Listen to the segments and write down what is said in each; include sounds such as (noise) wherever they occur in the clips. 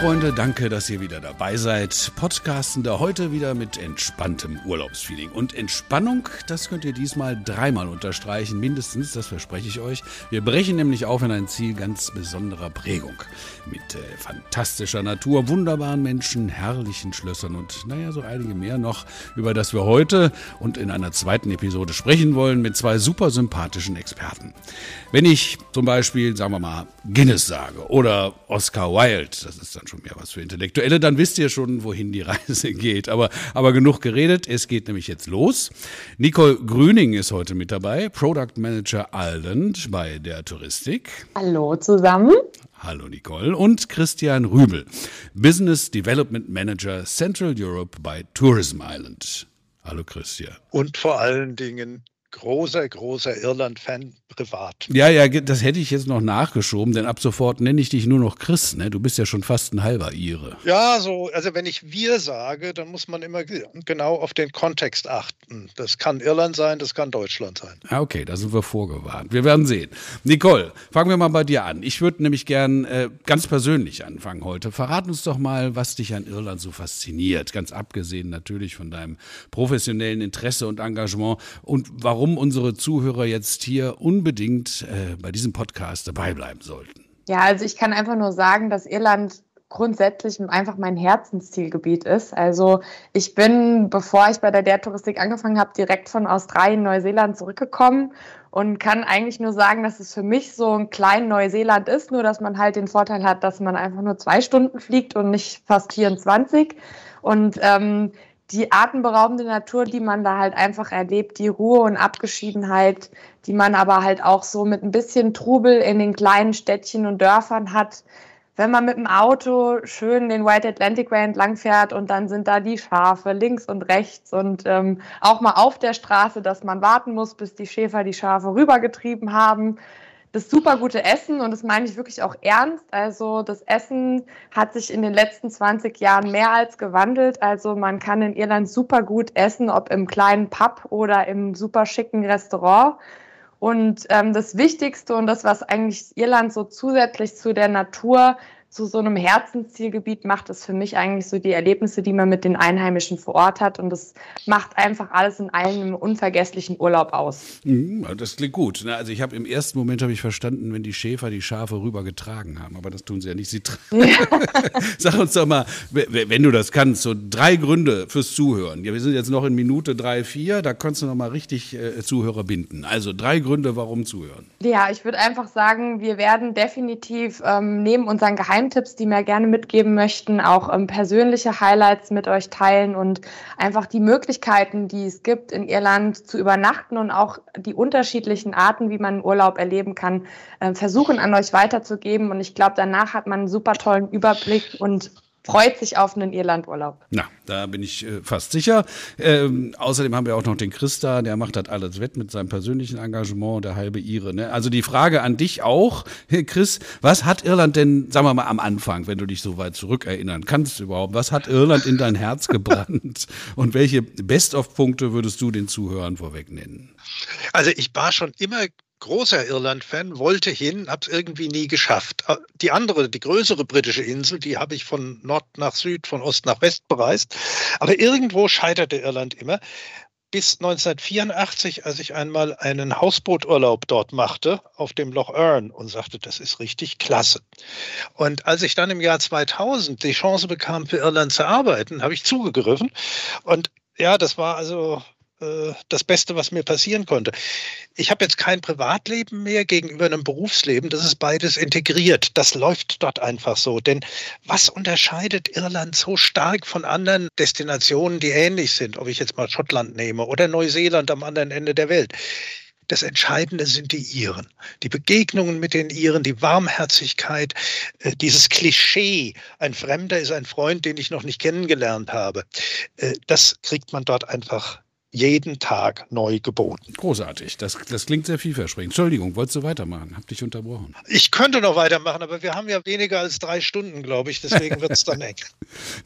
Freunde, danke, dass ihr wieder dabei seid. Podcastende heute wieder mit entspanntem Urlaubsfeeling. Und Entspannung, das könnt ihr diesmal dreimal unterstreichen, mindestens, das verspreche ich euch. Wir brechen nämlich auf in ein Ziel ganz besonderer Prägung. Mit äh, fantastischer Natur, wunderbaren Menschen, herrlichen Schlössern und naja, so einige mehr noch, über das wir heute und in einer zweiten Episode sprechen wollen mit zwei super sympathischen Experten. Wenn ich zum Beispiel, sagen wir mal, Guinness sage oder Oscar Wilde, das ist dann schon mehr was für Intellektuelle, dann wisst ihr schon, wohin die Reise (laughs) geht. Aber, aber genug geredet, es geht nämlich jetzt los. Nicole Grüning ist heute mit dabei, Product Manager Island bei der Touristik. Hallo zusammen. Hallo Nicole und Christian Rübel, Business Development Manager Central Europe bei Tourism Island. Hallo Christian. Und vor allen Dingen großer, großer Irland-Fan privat. Ja, ja, das hätte ich jetzt noch nachgeschoben, denn ab sofort nenne ich dich nur noch Chris, ne? Du bist ja schon fast ein halber Ire. Ja, so, also wenn ich wir sage, dann muss man immer genau auf den Kontext achten. Das kann Irland sein, das kann Deutschland sein. Ja, okay, da sind wir vorgewarnt. Wir werden sehen. Nicole, fangen wir mal bei dir an. Ich würde nämlich gern äh, ganz persönlich anfangen heute. Verrat uns doch mal, was dich an Irland so fasziniert, ganz abgesehen natürlich von deinem professionellen Interesse und Engagement und warum warum unsere Zuhörer jetzt hier unbedingt äh, bei diesem Podcast dabei bleiben sollten. Ja, also ich kann einfach nur sagen, dass Irland grundsätzlich einfach mein Herzenszielgebiet ist. Also ich bin, bevor ich bei der Der Touristik angefangen habe, direkt von Australien, Neuseeland zurückgekommen und kann eigentlich nur sagen, dass es für mich so ein klein Neuseeland ist, nur dass man halt den Vorteil hat, dass man einfach nur zwei Stunden fliegt und nicht fast 24. Und ähm, die atemberaubende Natur, die man da halt einfach erlebt, die Ruhe und Abgeschiedenheit, die man aber halt auch so mit ein bisschen Trubel in den kleinen Städtchen und Dörfern hat. Wenn man mit dem Auto schön den White Atlantic Way entlang fährt und dann sind da die Schafe links und rechts und ähm, auch mal auf der Straße, dass man warten muss, bis die Schäfer die Schafe rübergetrieben haben das super gute Essen und das meine ich wirklich auch ernst. Also das Essen hat sich in den letzten 20 Jahren mehr als gewandelt. Also man kann in Irland super gut essen, ob im kleinen Pub oder im super schicken Restaurant. Und ähm, das Wichtigste und das, was eigentlich Irland so zusätzlich zu der Natur zu so einem Herzenszielgebiet macht es für mich eigentlich so die Erlebnisse, die man mit den Einheimischen vor Ort hat. Und das macht einfach alles in einem unvergesslichen Urlaub aus. Mhm, das klingt gut. Ne? Also ich habe im ersten Moment habe ich verstanden, wenn die Schäfer die Schafe rübergetragen haben. Aber das tun sie ja nicht. Sie ja. (laughs) Sag uns doch mal, wenn du das kannst, so drei Gründe fürs Zuhören. Ja, wir sind jetzt noch in Minute drei, vier. Da kannst du noch mal richtig äh, Zuhörer binden. Also drei Gründe, warum zuhören. Ja, ich würde einfach sagen, wir werden definitiv ähm, neben unseren Geheimnissen Geheimtipps, die mir gerne mitgeben möchten, auch ähm, persönliche Highlights mit euch teilen und einfach die Möglichkeiten, die es gibt, in Irland zu übernachten und auch die unterschiedlichen Arten, wie man Urlaub erleben kann, äh, versuchen an euch weiterzugeben. Und ich glaube, danach hat man einen super tollen Überblick und freut sich auf einen Irlandurlaub. Na, da bin ich äh, fast sicher. Ähm, außerdem haben wir auch noch den Christa, der macht das alles wett mit seinem persönlichen Engagement, der halbe Ire. Ne? Also die Frage an dich auch, (laughs) Chris, was hat Irland denn, sagen wir mal am Anfang, wenn du dich so weit zurückerinnern kannst überhaupt, was hat Irland in dein Herz (laughs) gebrannt und welche Best-of-Punkte würdest du den Zuhörern vorweg nennen? Also ich war schon immer großer Irland-Fan, wollte hin, habe es irgendwie nie geschafft. Äh, die andere, die größere britische Insel, die habe ich von Nord nach Süd, von Ost nach West bereist. Aber irgendwo scheiterte Irland immer. Bis 1984, als ich einmal einen Hausbooturlaub dort machte, auf dem Loch Earn und sagte, das ist richtig klasse. Und als ich dann im Jahr 2000 die Chance bekam, für Irland zu arbeiten, habe ich zugegriffen. Und ja, das war also äh, das Beste, was mir passieren konnte. Ich habe jetzt kein Privatleben mehr gegenüber einem Berufsleben. Das ist beides integriert. Das läuft dort einfach so. Denn was unterscheidet Irland so stark von anderen Destinationen, die ähnlich sind? Ob ich jetzt mal Schottland nehme oder Neuseeland am anderen Ende der Welt. Das Entscheidende sind die Iren. Die Begegnungen mit den Iren, die Warmherzigkeit, äh, dieses Klischee, ein Fremder ist ein Freund, den ich noch nicht kennengelernt habe. Äh, das kriegt man dort einfach jeden Tag neu geboten. Großartig. Das, das klingt sehr vielversprechend. Entschuldigung, wolltest du weitermachen? Hab dich unterbrochen. Ich könnte noch weitermachen, aber wir haben ja weniger als drei Stunden, glaube ich. Deswegen (laughs) wird es dann eng.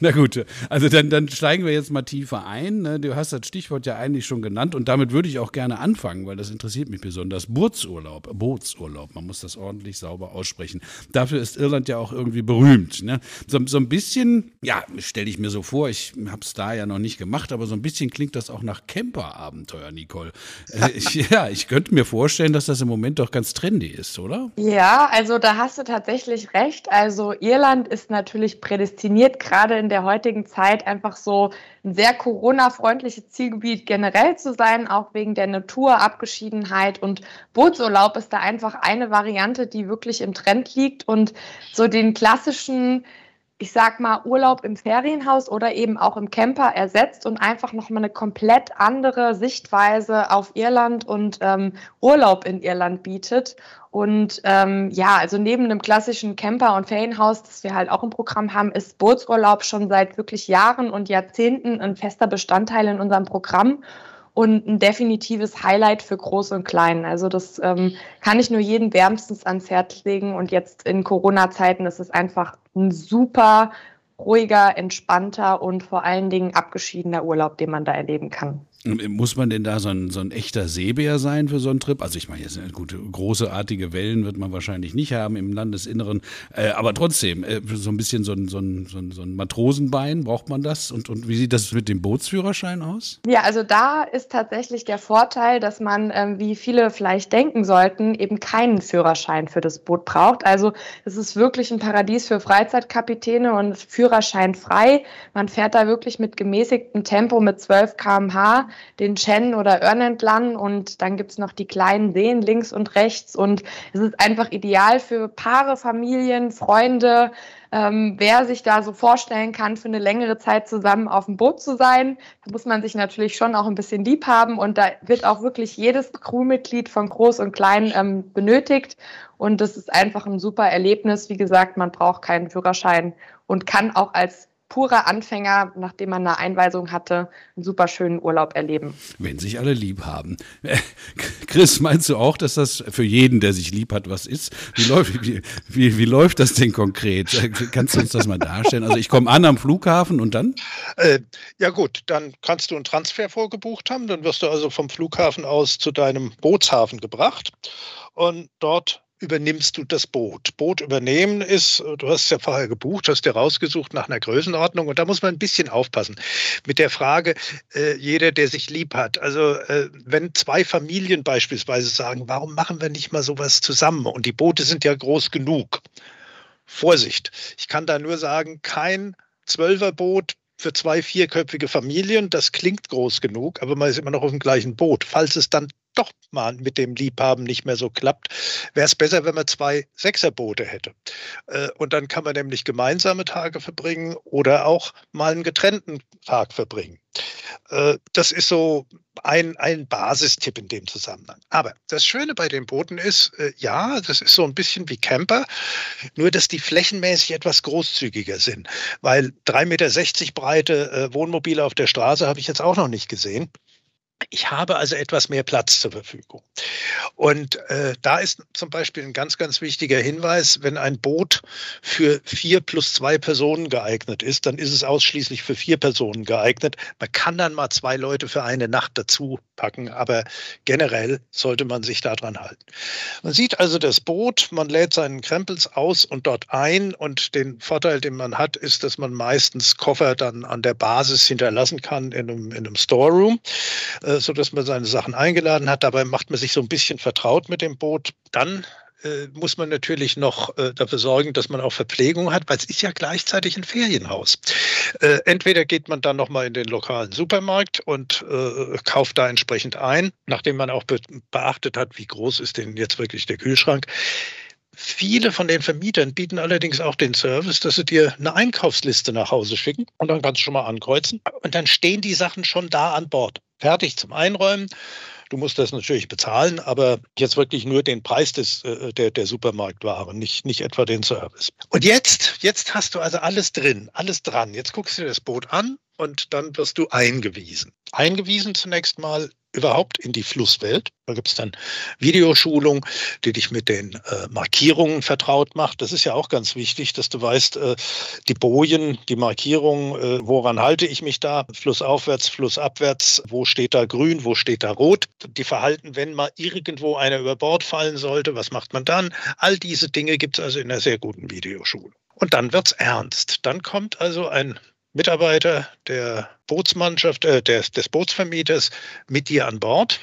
Na gut, also dann, dann steigen wir jetzt mal tiefer ein. Ne? Du hast das Stichwort ja eigentlich schon genannt und damit würde ich auch gerne anfangen, weil das interessiert mich besonders. Bootsurlaub, Bootsurlaub, man muss das ordentlich sauber aussprechen. Dafür ist Irland ja auch irgendwie berühmt. Ne? So, so ein bisschen, ja, stelle ich mir so vor, ich habe es da ja noch nicht gemacht, aber so ein bisschen klingt das auch nach Camper-Abenteuer, Nicole. Äh, ich, (laughs) ja, ich könnte mir vorstellen, dass das im Moment doch ganz trendy ist, oder? Ja, also da hast du tatsächlich recht. Also Irland ist natürlich prädestiniert, gerade in der heutigen Zeit einfach so ein sehr Corona-freundliches Zielgebiet generell zu sein, auch wegen der Naturabgeschiedenheit. Und Bootsurlaub ist da einfach eine Variante, die wirklich im Trend liegt und so den klassischen ich sag mal, Urlaub im Ferienhaus oder eben auch im Camper ersetzt und einfach nochmal eine komplett andere Sichtweise auf Irland und ähm, Urlaub in Irland bietet. Und ähm, ja, also neben einem klassischen Camper- und Ferienhaus, das wir halt auch im Programm haben, ist Bootsurlaub schon seit wirklich Jahren und Jahrzehnten ein fester Bestandteil in unserem Programm und ein definitives Highlight für Groß und Klein. Also das ähm, kann ich nur jedem wärmstens ans Herz legen. Und jetzt in Corona-Zeiten ist es einfach ein super ruhiger, entspannter und vor allen Dingen abgeschiedener Urlaub, den man da erleben kann. Muss man denn da so ein, so ein echter Seebär sein für so einen Trip? Also ich meine, jetzt gut, großartige Wellen wird man wahrscheinlich nicht haben im Landesinneren, äh, aber trotzdem, äh, so ein bisschen so ein, so, ein, so, ein, so ein Matrosenbein, braucht man das? Und, und wie sieht das mit dem Bootsführerschein aus? Ja, also da ist tatsächlich der Vorteil, dass man, ähm, wie viele vielleicht denken sollten, eben keinen Führerschein für das Boot braucht. Also es ist wirklich ein Paradies für Freizeitkapitäne und Führerschein frei. Man fährt da wirklich mit gemäßigtem Tempo mit 12 km/h den Chen oder Örn entlang und dann gibt es noch die kleinen Seen links und rechts und es ist einfach ideal für Paare, Familien, Freunde, ähm, wer sich da so vorstellen kann, für eine längere Zeit zusammen auf dem Boot zu sein. Da muss man sich natürlich schon auch ein bisschen lieb haben und da wird auch wirklich jedes Crewmitglied von groß und klein ähm, benötigt und das ist einfach ein super Erlebnis. Wie gesagt, man braucht keinen Führerschein und kann auch als purer Anfänger, nachdem man eine Einweisung hatte, einen super schönen Urlaub erleben. Wenn sich alle lieb haben. (laughs) Chris, meinst du auch, dass das für jeden, der sich lieb hat, was ist? Wie läuft, wie, wie, wie läuft das denn konkret? Kannst du uns das mal darstellen? Also ich komme an am Flughafen und dann? Äh, ja gut, dann kannst du einen Transfer vorgebucht haben. Dann wirst du also vom Flughafen aus zu deinem Bootshafen gebracht und dort übernimmst du das Boot. Boot übernehmen ist, du hast es ja vorher gebucht, hast dir rausgesucht nach einer Größenordnung und da muss man ein bisschen aufpassen mit der Frage, äh, jeder, der sich lieb hat. Also äh, wenn zwei Familien beispielsweise sagen, warum machen wir nicht mal sowas zusammen und die Boote sind ja groß genug. Vorsicht, ich kann da nur sagen, kein Zwölferboot für zwei vierköpfige Familien, das klingt groß genug, aber man ist immer noch auf dem gleichen Boot. Falls es dann doch mal mit dem Liebhaben nicht mehr so klappt, wäre es besser, wenn man zwei Sechserboote hätte. Äh, und dann kann man nämlich gemeinsame Tage verbringen oder auch mal einen getrennten Tag verbringen. Äh, das ist so ein, ein Basistipp in dem Zusammenhang. Aber das Schöne bei den Booten ist, äh, ja, das ist so ein bisschen wie Camper, nur dass die flächenmäßig etwas großzügiger sind. Weil 3,60 Meter breite Wohnmobile auf der Straße habe ich jetzt auch noch nicht gesehen. Ich habe also etwas mehr Platz zur Verfügung. Und äh, da ist zum Beispiel ein ganz, ganz wichtiger Hinweis, wenn ein Boot für vier plus zwei Personen geeignet ist, dann ist es ausschließlich für vier Personen geeignet. Man kann dann mal zwei Leute für eine Nacht dazu packen, aber generell sollte man sich daran halten. Man sieht also das Boot, man lädt seinen Krempels aus und dort ein und den Vorteil, den man hat, ist, dass man meistens Koffer dann an der Basis hinterlassen kann in einem, in einem Storeroom äh, so dass man seine Sachen eingeladen hat. Dabei macht man sich so ein bisschen vertraut mit dem Boot. Dann äh, muss man natürlich noch äh, dafür sorgen, dass man auch Verpflegung hat, weil es ist ja gleichzeitig ein Ferienhaus. Äh, entweder geht man dann noch mal in den lokalen Supermarkt und äh, kauft da entsprechend ein, nachdem man auch be beachtet hat, wie groß ist denn jetzt wirklich der Kühlschrank. Viele von den Vermietern bieten allerdings auch den Service, dass sie dir eine Einkaufsliste nach Hause schicken und dann kannst du schon mal ankreuzen und dann stehen die Sachen schon da an Bord fertig zum Einräumen. Du musst das natürlich bezahlen, aber jetzt wirklich nur den Preis des, äh, der, der Supermarktware, nicht, nicht etwa den Service. Und jetzt, jetzt hast du also alles drin, alles dran. Jetzt guckst du dir das Boot an, und dann wirst du eingewiesen. Eingewiesen zunächst mal überhaupt in die Flusswelt. Da gibt es dann Videoschulung, die dich mit den äh, Markierungen vertraut macht. Das ist ja auch ganz wichtig, dass du weißt, äh, die Bojen, die Markierungen, äh, woran halte ich mich da? Flussaufwärts, flussabwärts, wo steht da grün, wo steht da rot? Die Verhalten, wenn mal irgendwo einer über Bord fallen sollte, was macht man dann? All diese Dinge gibt es also in einer sehr guten Videoschule. Und dann wird's ernst. Dann kommt also ein Mitarbeiter der Bootsmannschaft, äh, des, des Bootsvermieters mit dir an Bord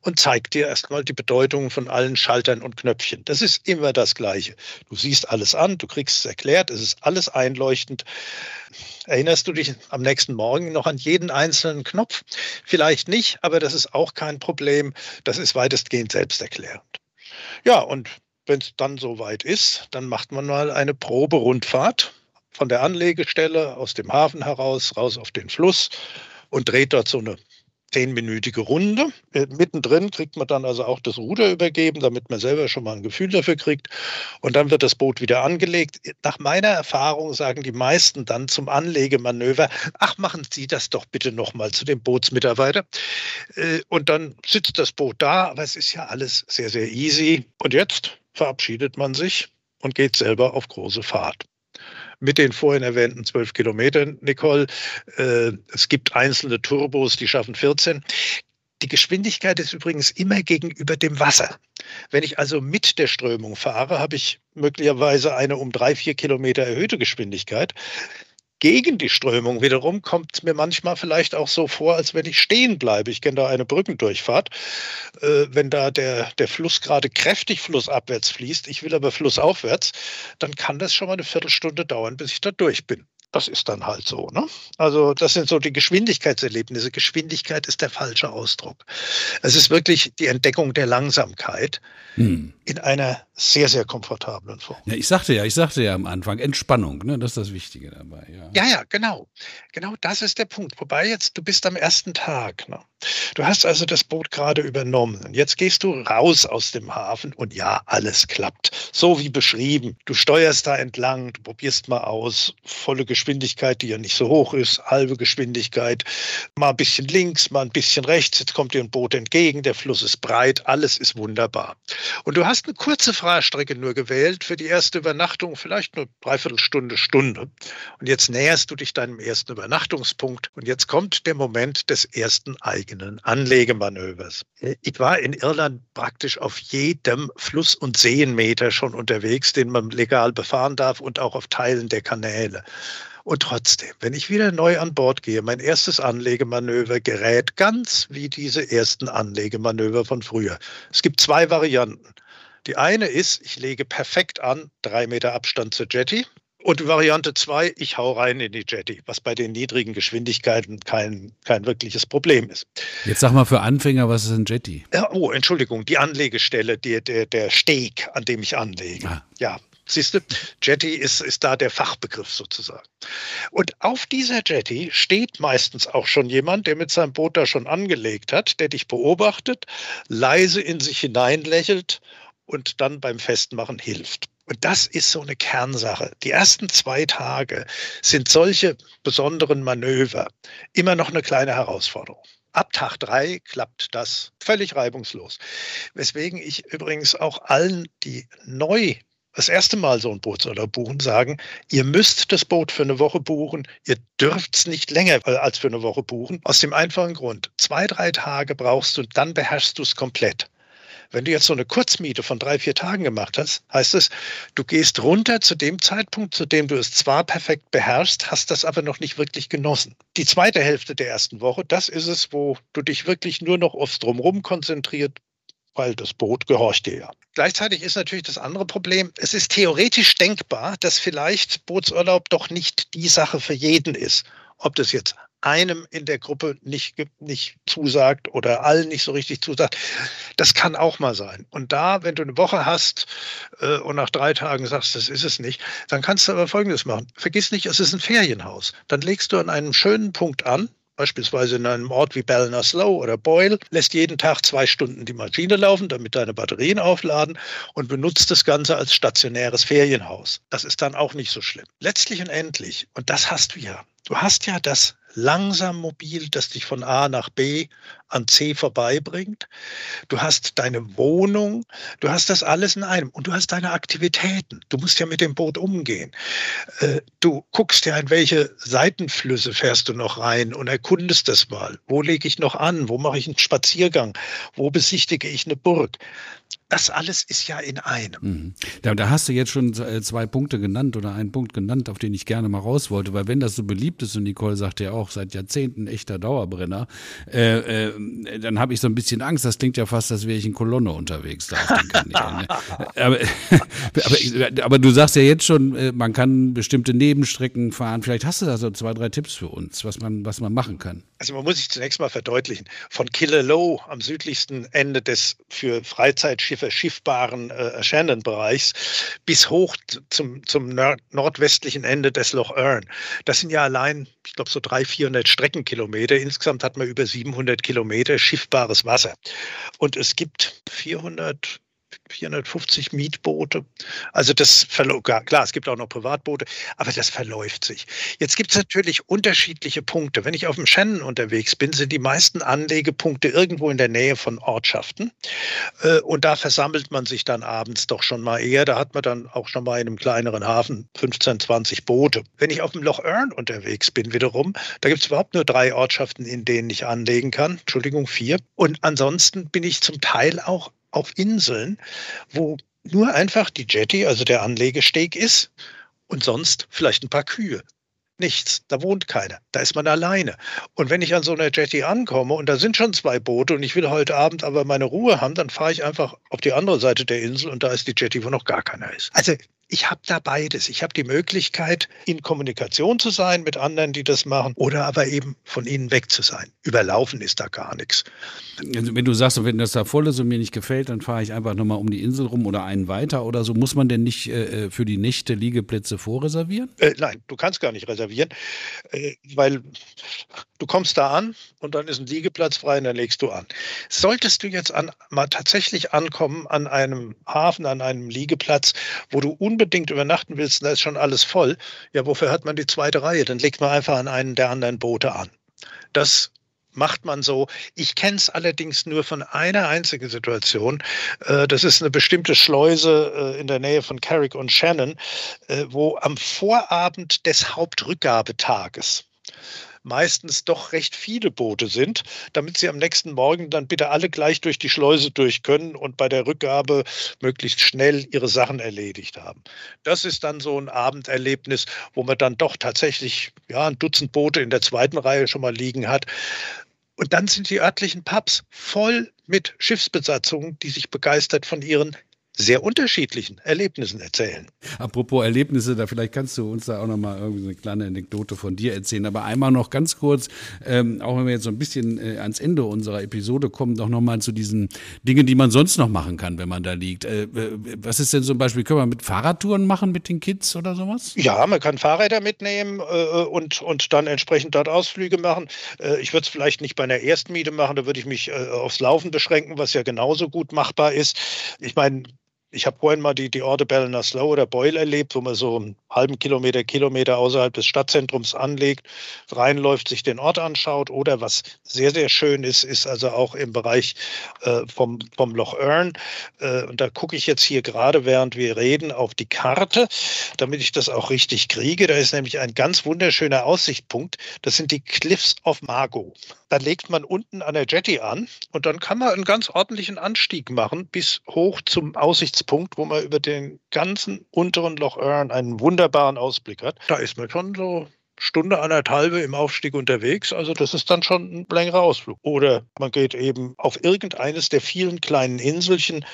und zeigt dir erstmal die Bedeutung von allen Schaltern und Knöpfchen. Das ist immer das Gleiche. Du siehst alles an, du kriegst es erklärt, es ist alles einleuchtend. Erinnerst du dich am nächsten Morgen noch an jeden einzelnen Knopf? Vielleicht nicht, aber das ist auch kein Problem. Das ist weitestgehend selbsterklärend. Ja, und wenn es dann soweit ist, dann macht man mal eine Proberundfahrt von der Anlegestelle aus dem Hafen heraus raus auf den Fluss und dreht dort so eine zehnminütige Runde. Äh, mittendrin kriegt man dann also auch das Ruder übergeben, damit man selber schon mal ein Gefühl dafür kriegt. Und dann wird das Boot wieder angelegt. Nach meiner Erfahrung sagen die meisten dann zum Anlegemanöver, ach, machen Sie das doch bitte nochmal zu dem Bootsmitarbeiter. Äh, und dann sitzt das Boot da, aber es ist ja alles sehr, sehr easy. Und jetzt verabschiedet man sich und geht selber auf große Fahrt mit den vorhin erwähnten zwölf Kilometern, Nicole. Äh, es gibt einzelne Turbos, die schaffen 14. Die Geschwindigkeit ist übrigens immer gegenüber dem Wasser. Wenn ich also mit der Strömung fahre, habe ich möglicherweise eine um drei, vier Kilometer erhöhte Geschwindigkeit gegen die Strömung wiederum kommt es mir manchmal vielleicht auch so vor, als wenn ich stehen bleibe. Ich kenne da eine Brückendurchfahrt. Äh, wenn da der, der Fluss gerade kräftig flussabwärts fließt, ich will aber flussaufwärts, dann kann das schon mal eine Viertelstunde dauern, bis ich da durch bin. Das ist dann halt so. Ne? Also das sind so die Geschwindigkeitserlebnisse. Geschwindigkeit ist der falsche Ausdruck. Es ist wirklich die Entdeckung der Langsamkeit hm. in einer sehr, sehr komfortablen Form. Ja, ich sagte ja, ich sagte ja am Anfang, Entspannung, ne? das ist das Wichtige dabei. Ja. ja, ja, genau. Genau das ist der Punkt. Wobei jetzt, du bist am ersten Tag. Ne? Du hast also das Boot gerade übernommen. Jetzt gehst du raus aus dem Hafen und ja, alles klappt. So wie beschrieben. Du steuerst da entlang, du probierst mal aus, volle Geschwindigkeit, die ja nicht so hoch ist, halbe Geschwindigkeit, mal ein bisschen links, mal ein bisschen rechts. Jetzt kommt dir ein Boot entgegen, der Fluss ist breit, alles ist wunderbar. Und du hast eine kurze Fahrstrecke nur gewählt für die erste Übernachtung, vielleicht nur dreiviertel Stunde, Stunde. Und jetzt näherst du dich deinem ersten Übernachtungspunkt und jetzt kommt der Moment des ersten eigenen Anlegemanövers. Ich war in Irland praktisch auf jedem Fluss- und Seenmeter schon unterwegs, den man legal befahren darf und auch auf Teilen der Kanäle. Und trotzdem, wenn ich wieder neu an Bord gehe, mein erstes Anlegemanöver gerät ganz wie diese ersten Anlegemanöver von früher. Es gibt zwei Varianten. Die eine ist, ich lege perfekt an, drei Meter Abstand zur Jetty. Und Variante zwei, ich hau rein in die Jetty, was bei den niedrigen Geschwindigkeiten kein, kein wirkliches Problem ist. Jetzt sag mal für Anfänger, was ist ein Jetty? Ja, oh, Entschuldigung, die Anlegestelle, die, der, der Steg, an dem ich anlege. Ah. Ja, Siehst du, Jetty ist, ist da der Fachbegriff sozusagen. Und auf dieser Jetty steht meistens auch schon jemand, der mit seinem Boot da schon angelegt hat, der dich beobachtet, leise in sich hineinlächelt und dann beim Festmachen hilft. Und das ist so eine Kernsache. Die ersten zwei Tage sind solche besonderen Manöver immer noch eine kleine Herausforderung. Ab Tag drei klappt das völlig reibungslos. Weswegen ich übrigens auch allen, die neu das erste Mal so ein Bootsurlaub buchen, sagen, ihr müsst das Boot für eine Woche buchen, ihr dürft es nicht länger äh, als für eine Woche buchen. Aus dem einfachen Grund, zwei, drei Tage brauchst du, dann beherrschst du es komplett. Wenn du jetzt so eine Kurzmiete von drei, vier Tagen gemacht hast, heißt es, du gehst runter zu dem Zeitpunkt, zu dem du es zwar perfekt beherrschst, hast das aber noch nicht wirklich genossen. Die zweite Hälfte der ersten Woche, das ist es, wo du dich wirklich nur noch aufs Drumherum konzentriert weil das Boot gehorcht dir ja. Gleichzeitig ist natürlich das andere Problem, es ist theoretisch denkbar, dass vielleicht Bootsurlaub doch nicht die Sache für jeden ist. Ob das jetzt einem in der Gruppe nicht, nicht zusagt oder allen nicht so richtig zusagt. Das kann auch mal sein. Und da, wenn du eine Woche hast äh, und nach drei Tagen sagst, das ist es nicht, dann kannst du aber Folgendes machen. Vergiss nicht, es ist ein Ferienhaus. Dann legst du an einem schönen Punkt an, beispielsweise in einem Ort wie Ballinasloe oder Boyle, lässt jeden Tag zwei Stunden die Maschine laufen, damit deine Batterien aufladen und benutzt das Ganze als stationäres Ferienhaus. Das ist dann auch nicht so schlimm. Letztlich und endlich, und das hast du ja, du hast ja das langsam mobil, das dich von A nach B an C vorbeibringt. Du hast deine Wohnung, du hast das alles in einem und du hast deine Aktivitäten. Du musst ja mit dem Boot umgehen. Äh, du guckst ja, in welche Seitenflüsse fährst du noch rein und erkundest das mal. Wo lege ich noch an? Wo mache ich einen Spaziergang? Wo besichtige ich eine Burg? Das alles ist ja in einem. Mhm. Da, da, hast du jetzt schon äh, zwei Punkte genannt oder einen Punkt genannt, auf den ich gerne mal raus wollte, weil wenn das so beliebt ist und Nicole sagt ja auch seit Jahrzehnten echter Dauerbrenner, äh, äh, dann habe ich so ein bisschen Angst. Das klingt ja fast, als wäre ich in Kolonne unterwegs da. Ne? (laughs) aber, aber, aber, du sagst ja jetzt schon, äh, man kann bestimmte Nebenstrecken fahren. Vielleicht hast du da so zwei, drei Tipps für uns, was man, was man machen kann. Also man muss sich zunächst mal verdeutlichen, von Killaloe am südlichsten Ende des für Freizeitschiffe schiffbaren äh, Shannon-Bereichs bis hoch zum, zum nord nordwestlichen Ende des Loch Earn. Das sind ja allein, ich glaube, so 300, 400 Streckenkilometer. Insgesamt hat man über 700 Kilometer schiffbares Wasser. Und es gibt 400 450 Mietboote. Also das klar, es gibt auch noch Privatboote, aber das verläuft sich. Jetzt gibt es natürlich unterschiedliche Punkte. Wenn ich auf dem Shannon unterwegs bin, sind die meisten Anlegepunkte irgendwo in der Nähe von Ortschaften. Äh, und da versammelt man sich dann abends doch schon mal eher. Da hat man dann auch schon mal in einem kleineren Hafen 15, 20 Boote. Wenn ich auf dem Loch Earn unterwegs bin, wiederum, da gibt es überhaupt nur drei Ortschaften, in denen ich anlegen kann. Entschuldigung, vier. Und ansonsten bin ich zum Teil auch auf Inseln, wo nur einfach die Jetty, also der Anlegesteg ist und sonst vielleicht ein paar Kühe. Nichts, da wohnt keiner, da ist man alleine. Und wenn ich an so einer Jetty ankomme und da sind schon zwei Boote und ich will heute Abend aber meine Ruhe haben, dann fahre ich einfach auf die andere Seite der Insel und da ist die Jetty, wo noch gar keiner ist. Also ich habe da beides. Ich habe die Möglichkeit, in Kommunikation zu sein mit anderen, die das machen, oder aber eben von ihnen weg zu sein. Überlaufen ist da gar nichts. Also wenn du sagst, wenn das da voll ist und mir nicht gefällt, dann fahre ich einfach nochmal um die Insel rum oder einen weiter oder so. Muss man denn nicht äh, für die Nächte Liegeplätze vorreservieren? Äh, nein, du kannst gar nicht reservieren, äh, weil du kommst da an und dann ist ein Liegeplatz frei und dann legst du an. Solltest du jetzt an, mal tatsächlich ankommen an einem Hafen, an einem Liegeplatz, wo du unbedingt unbedingt übernachten willst, da ist schon alles voll, ja, wofür hat man die zweite Reihe? Dann legt man einfach an einen der anderen Boote an. Das macht man so. Ich kenne es allerdings nur von einer einzigen Situation. Äh, das ist eine bestimmte Schleuse äh, in der Nähe von Carrick und Shannon, äh, wo am Vorabend des Hauptrückgabetages meistens doch recht viele Boote sind, damit sie am nächsten Morgen dann bitte alle gleich durch die Schleuse durch können und bei der Rückgabe möglichst schnell ihre Sachen erledigt haben. Das ist dann so ein Abenderlebnis, wo man dann doch tatsächlich ja, ein Dutzend Boote in der zweiten Reihe schon mal liegen hat. Und dann sind die örtlichen Pubs voll mit Schiffsbesatzungen, die sich begeistert von ihren sehr unterschiedlichen Erlebnissen erzählen. Apropos Erlebnisse, da vielleicht kannst du uns da auch noch mal irgendwie eine kleine Anekdote von dir erzählen. Aber einmal noch ganz kurz, ähm, auch wenn wir jetzt so ein bisschen äh, ans Ende unserer Episode kommen, doch noch mal zu diesen Dingen, die man sonst noch machen kann, wenn man da liegt. Äh, was ist denn zum Beispiel, können wir mit Fahrradtouren machen mit den Kids oder sowas? Ja, man kann Fahrräder mitnehmen äh, und, und dann entsprechend dort Ausflüge machen. Äh, ich würde es vielleicht nicht bei einer Erstmiete machen, da würde ich mich äh, aufs Laufen beschränken, was ja genauso gut machbar ist. Ich meine, ich habe vorhin mal die, die Orte Bellner Slow oder Beul erlebt, wo man so einen halben Kilometer, Kilometer außerhalb des Stadtzentrums anlegt, reinläuft, sich den Ort anschaut. Oder was sehr, sehr schön ist, ist also auch im Bereich äh, vom, vom Loch Earn. Äh, und da gucke ich jetzt hier gerade, während wir reden, auf die Karte, damit ich das auch richtig kriege. Da ist nämlich ein ganz wunderschöner Aussichtspunkt. Das sind die Cliffs of Margot. Da legt man unten an der Jetty an und dann kann man einen ganz ordentlichen Anstieg machen bis hoch zum Aussichtspunkt Aussichtspunkt, wo man über den ganzen unteren Loch Earn einen wunderbaren Ausblick hat. Da ist man schon so Stunde, anderthalbe im Aufstieg unterwegs. Also das ist dann schon ein längerer Ausflug. Oder man geht eben auf irgendeines der vielen kleinen Inselchen.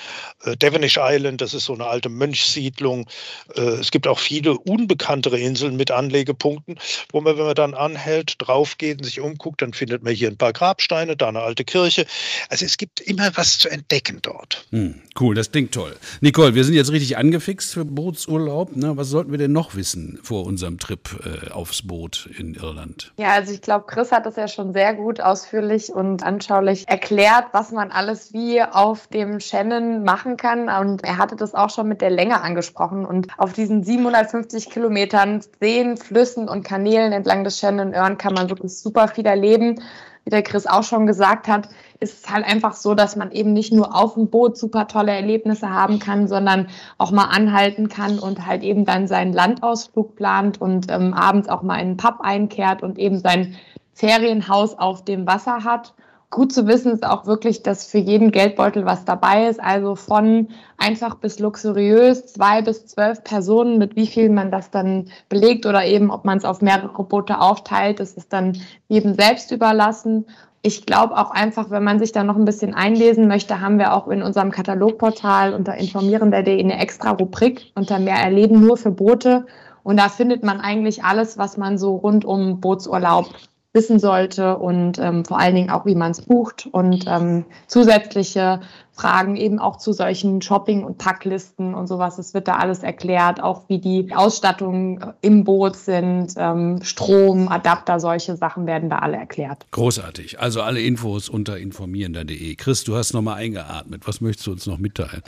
Äh, Devonish Island, das ist so eine alte Mönchssiedlung. Äh, es gibt auch viele unbekanntere Inseln mit Anlegepunkten, wo man, wenn man dann anhält, draufgeht und sich umguckt, dann findet man hier ein paar Grabsteine, da eine alte Kirche. Also es gibt immer was zu entdecken dort. Hm, cool, das klingt toll. Nicole, wir sind jetzt richtig angefixt für Bootsurlaub. Ne? Was sollten wir denn noch wissen vor unserem Trip äh, aufs Boot? Boot in Irland? Ja, also ich glaube, Chris hat das ja schon sehr gut ausführlich und anschaulich erklärt, was man alles wie auf dem Shannon machen kann. Und er hatte das auch schon mit der Länge angesprochen. Und auf diesen 750 Kilometern Seen, Flüssen und Kanälen entlang des Shannon Earn kann man wirklich super viel erleben wie der Chris auch schon gesagt hat, ist es halt einfach so, dass man eben nicht nur auf dem Boot super tolle Erlebnisse haben kann, sondern auch mal anhalten kann und halt eben dann seinen Landausflug plant und ähm, abends auch mal in einen Pub einkehrt und eben sein Ferienhaus auf dem Wasser hat. Gut zu wissen ist auch wirklich, dass für jeden Geldbeutel was dabei ist. Also von einfach bis luxuriös, zwei bis zwölf Personen, mit wie viel man das dann belegt oder eben, ob man es auf mehrere Boote aufteilt, das ist dann jedem selbst überlassen. Ich glaube auch einfach, wenn man sich da noch ein bisschen einlesen möchte, haben wir auch in unserem Katalogportal unter informierender.de eine extra Rubrik unter mehr Erleben nur für Boote. Und da findet man eigentlich alles, was man so rund um Bootsurlaub wissen sollte und ähm, vor allen Dingen auch, wie man es bucht und ähm, zusätzliche Fragen eben auch zu solchen Shopping- und Packlisten und sowas. Es wird da alles erklärt, auch wie die Ausstattungen im Boot sind, ähm, Strom, Adapter, solche Sachen werden da alle erklärt. Großartig. Also alle Infos unter informierender.de. Chris, du hast nochmal eingeatmet. Was möchtest du uns noch mitteilen?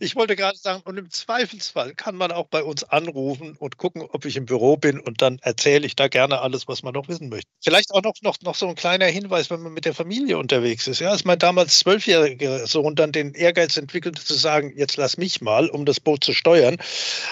Ich wollte gerade sagen, und im Zweifelsfall kann man auch bei uns anrufen und gucken, ob ich im Büro bin und dann erzähle ich da gerne alles, was man noch wissen möchte. Vielleicht auch noch, noch, noch so ein kleiner Hinweis, wenn man mit der Familie unterwegs ist. Ja, als mein damals zwölfjähriger Sohn dann den Ehrgeiz entwickelte zu sagen, jetzt lass mich mal, um das Boot zu steuern,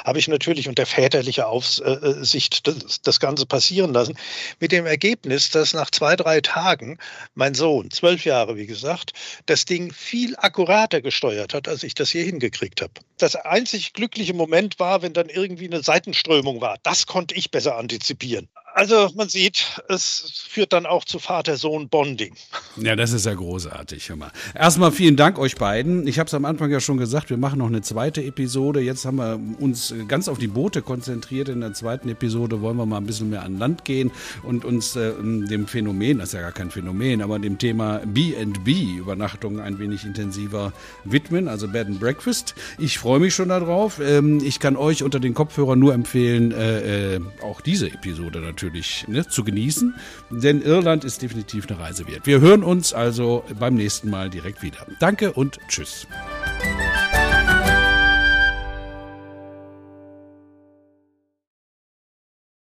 habe ich natürlich unter väterlicher Aufsicht das, das Ganze passieren lassen. Mit dem Ergebnis, dass nach zwei, drei Tagen mein Sohn, zwölf Jahre wie gesagt, das Ding viel akkurater gesteuert hat, als ich das je hingekriegt habe. Das einzig glückliche Moment war, wenn dann irgendwie eine Seitenströmung war. Das konnte ich besser antizipieren. Also man sieht, es führt dann auch zu Vater-Sohn-Bonding. Ja, das ist ja großartig. Hör mal. Erstmal vielen Dank euch beiden. Ich habe es am Anfang ja schon gesagt, wir machen noch eine zweite Episode. Jetzt haben wir uns ganz auf die Boote konzentriert. In der zweiten Episode wollen wir mal ein bisschen mehr an Land gehen und uns äh, dem Phänomen, das ist ja gar kein Phänomen, aber dem Thema B&B, Übernachtung, ein wenig intensiver widmen, also Bed and Breakfast. Ich freue mich schon darauf. Ähm, ich kann euch unter den Kopfhörern nur empfehlen, äh, äh, auch diese Episode natürlich natürlich ne, zu genießen, denn Irland ist definitiv eine Reise wert. Wir hören uns also beim nächsten Mal direkt wieder. Danke und tschüss.